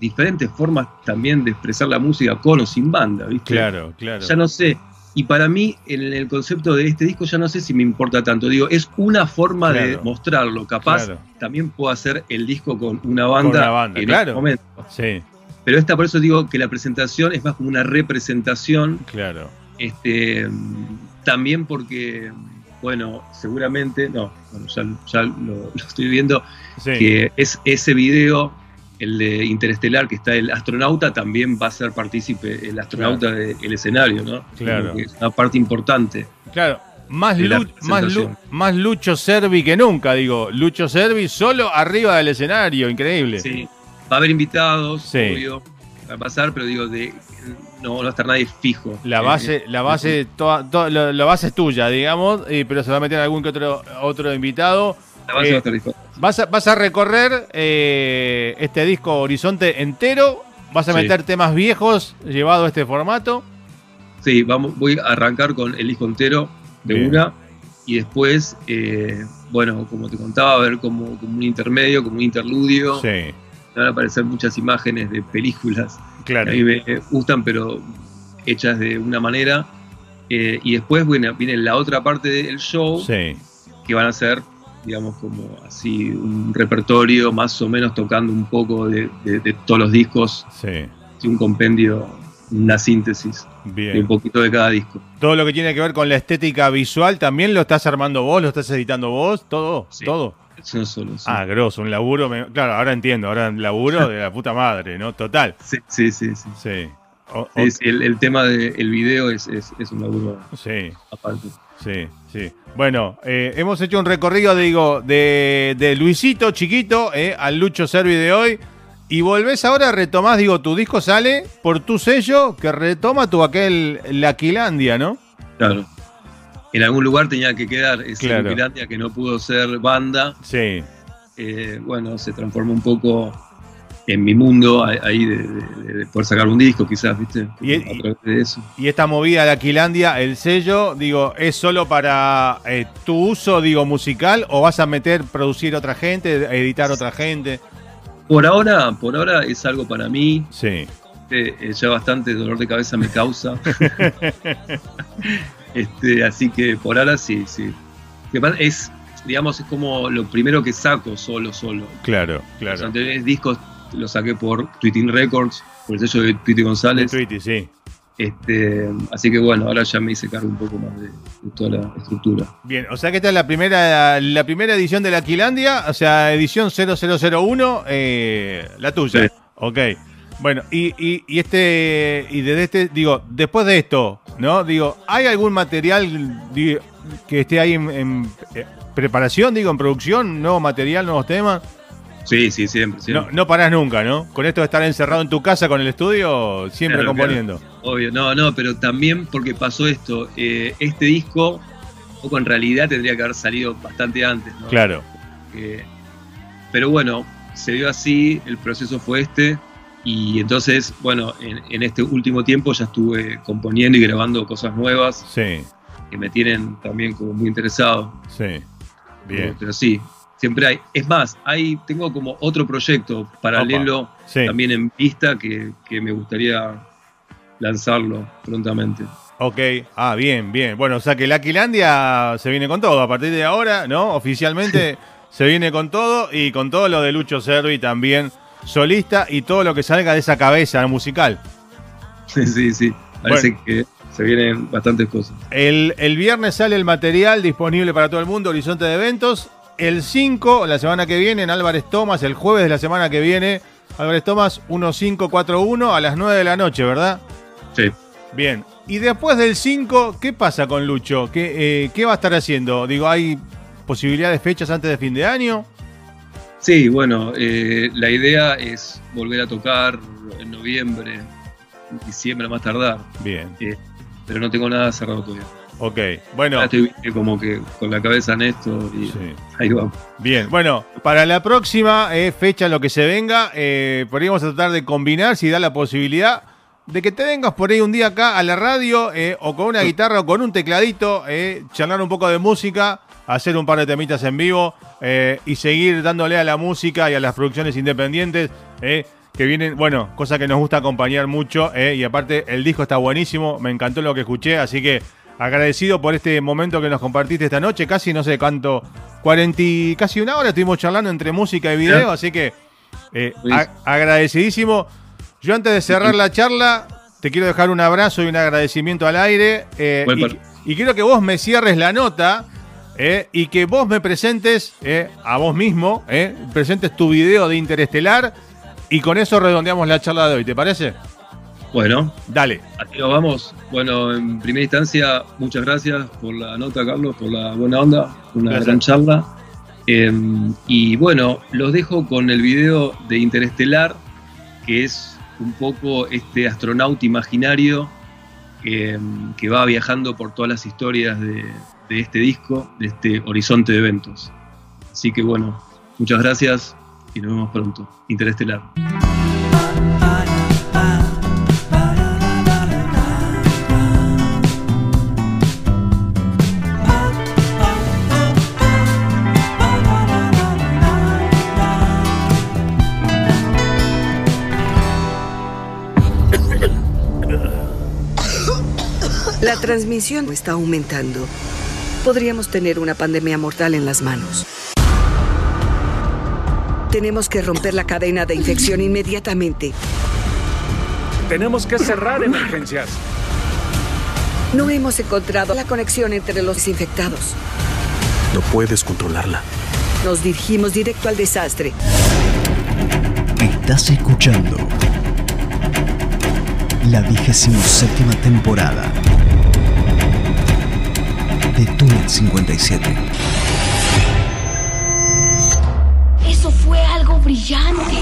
Speaker 3: diferentes formas también de expresar la música con o sin banda, ¿viste?
Speaker 2: Claro, claro.
Speaker 3: Ya no sé, y para mí, en el concepto de este disco, ya no sé si me importa tanto. Digo, es una forma de mostrarlo. Capaz también puedo hacer el disco con una banda,
Speaker 2: en claro. este momento.
Speaker 3: Sí. Pero esta, por eso digo que la presentación es más como una representación.
Speaker 2: Claro.
Speaker 3: Este, también porque, bueno, seguramente, no, bueno, ya, lo, estoy viendo, que es ese video el de Interestelar, que está el astronauta, también va a ser partícipe el astronauta del escenario, ¿no?
Speaker 2: Claro.
Speaker 3: es una parte importante.
Speaker 2: Claro. Más, más, más, Lucho Servi que nunca, digo. Lucho Servi solo arriba del escenario, increíble.
Speaker 3: Sí. Va a haber invitados, obvio. Va a pasar, pero digo, de, no, va a estar nadie fijo.
Speaker 2: La base, la base, toda, la, base es tuya, digamos, pero se va a meter algún que otro, otro invitado.
Speaker 3: La base va a estar dispuesta.
Speaker 2: Vas a, recorrer eh, este disco Horizonte entero. Vas a meter temas viejos llevado a este formato.
Speaker 3: Sí, vamos, voy a arrancar con el disco entero de una. Y después, eh, bueno, como te contaba, a ver como, un intermedio, como un interludio.
Speaker 2: Sí.
Speaker 3: Van a aparecer muchas imágenes de películas
Speaker 2: claro.
Speaker 3: que a mí me gustan, pero hechas de una manera. Eh, y después, bueno, viene la otra parte del show, que van a ser digamos, como así un repertorio más o menos tocando un poco de, todos los discos.
Speaker 2: Sí.
Speaker 3: Un compendio, una síntesis.
Speaker 2: Bien.
Speaker 3: De un poquito de cada disco.
Speaker 2: Todo lo que tiene que ver con la estética visual, ¿también lo estás armando vos? ¿Lo estás editando vos? ¿Todo? ¿Todo?
Speaker 3: No solo,
Speaker 2: Ah, grosso, un laburo. claro, ahora entiendo, ahora un laburo de la puta madre, ¿no? Total.
Speaker 3: Sí, sí, sí. sí.
Speaker 2: sí.
Speaker 3: el, tema del video es, es, un laburo
Speaker 2: sí.
Speaker 3: aparte.
Speaker 2: Sí, sí. Bueno, eh, hemos hecho un recorrido, digo, de, de Luisito chiquito eh, al Lucho Servi de hoy. Y volvés ahora, retomás, digo, tu disco sale por tu sello que retoma tu aquel Laquilandia, ¿no?
Speaker 3: Claro. En algún lugar tenía que quedar ese Laquilandia que no pudo ser banda.
Speaker 2: Sí.
Speaker 3: Eh, bueno, se transformó un poco en mi mundo ahí de, poder sacar un disco, quizás, ¿viste?
Speaker 2: Y, y esta movida de Aquilandia, el sello, digo, ¿es solo para eh, tu uso, digo, musical o vas a meter, producir otra gente, editar otra gente?
Speaker 3: Por ahora, por ahora es algo para mí.
Speaker 2: Sí.
Speaker 3: Eh, ya bastante dolor de cabeza me causa. este, así que por ahora sí, sí. Es, digamos, es como lo primero que saco solo, solo.
Speaker 2: Claro, claro. Los
Speaker 3: anteriores discos lo saqué por Tweeting Records, por el sello de Tweety González.
Speaker 2: Tweety, sí.
Speaker 3: Este, así que bueno, ahora ya me hice cargo un poco más de, toda la estructura.
Speaker 2: Bien, o sea que esta es la primera, la primera edición de la Quilandia, o sea, edición 0001, eh, la tuya. Sí. Ok. Bueno, y, y, este, y desde este, digo, después de esto, ¿no? Digo, ¿hay algún material que esté ahí en, en eh, preparación, digo, en producción, nuevo material, nuevos temas?
Speaker 3: Sí, sí, siempre.
Speaker 2: No, no parás nunca, ¿no? Con esto de estar encerrado en tu casa con el estudio, siempre componiendo.
Speaker 3: Obvio, no, no, pero también porque pasó esto. Eh, este disco, poco en realidad tendría que haber salido bastante antes, ¿no?
Speaker 2: Claro.
Speaker 3: pero bueno, se dio así, el proceso fue este. Y entonces, bueno, en, este último tiempo ya estuve componiendo y grabando cosas nuevas.
Speaker 2: Sí.
Speaker 3: Que me tienen también como muy interesado.
Speaker 2: Sí. Bien.
Speaker 3: pero sí, siempre hay. Es más, hay, tengo como otro proyecto paralelo también en pista que, me gustaría lanzarlo prontamente.
Speaker 2: Ok, ah, bien, bien. Bueno, o sea que la Aquilandia se viene con todo. A partir de ahora, ¿no? Oficialmente se viene con todo y con todo lo de Lucho Servi también solista y todo lo que salga de esa cabeza musical.
Speaker 3: Sí, sí, sí. Parece que se vienen bastantes cosas.
Speaker 2: El, el, viernes sale el material disponible para todo el mundo, Horizonte de Eventos el 5, la semana que viene, en Álvarez Tomás, el jueves de la semana que viene. Álvarez Tomás 1541 a las 9 de la noche, ¿verdad?
Speaker 3: Sí.
Speaker 2: Bien. Y después del 5, ¿qué pasa con Lucho? ¿Qué, eh, ¿Qué, va a estar haciendo? Digo, ¿hay posibilidad de fechas antes de fin de año?
Speaker 3: Sí, bueno, eh, la idea es volver a tocar en noviembre, diciembre más tardar.
Speaker 2: Bien.
Speaker 3: Eh, pero no tengo nada cerrado todavía.
Speaker 2: Ok, bueno.
Speaker 3: estoy como que con la cabeza en esto y ahí vamos.
Speaker 2: Bien, bueno, para la próxima eh, fecha, lo que se venga, eh, podríamos tratar de combinar si da la posibilidad de que te vengas por ahí un día acá a la radio eh, o con una guitarra o con un tecladito, eh, charlar un poco de música, hacer un par de temitas en vivo y seguir dándole a la música y a las producciones independientes que vienen, bueno, cosa que nos gusta acompañar mucho y aparte el disco está buenísimo, me encantó lo que escuché, así que agradecido por este momento que nos compartiste esta noche. Casi no sé cuánto, 40, casi una hora estuvimos charlando entre música y video, así que eh, agradecidísimo. Yo antes de cerrar la charla, te quiero dejar un abrazo y un agradecimiento al aire. Eh, y, quiero que vos me cierres la nota. Eh, y que vos me presentes a vos mismo, presentes tu video de Interestelar y con eso redondeamos la charla de hoy, ¿te parece?
Speaker 3: Bueno,
Speaker 2: dale.
Speaker 3: Aquí lo vamos. Bueno, en primera instancia, muchas gracias por la nota, Carlos, por la buena onda, una gran charla. Em, y bueno, los dejo con el video de Interestelar, que es un poco este astronauta imaginario em, que va viajando por todas las historias de, de este disco, de este horizonte de eventos. Así que bueno, muchas gracias y nos vemos pronto. Interestelar.
Speaker 5: La transmisión está aumentando. Podríamos tener una pandemia mortal en las manos. Tenemos que romper la cadena de infección inmediatamente.
Speaker 6: Tenemos que cerrar emergencias.
Speaker 5: No hemos encontrado la conexión entre los desinfectados.
Speaker 6: No puedes controlarla.
Speaker 5: Nos dirigimos directo al desastre.
Speaker 1: Estás escuchando la vigésima séptima temporada
Speaker 7: 57.
Speaker 1: Eso fue algo brillante.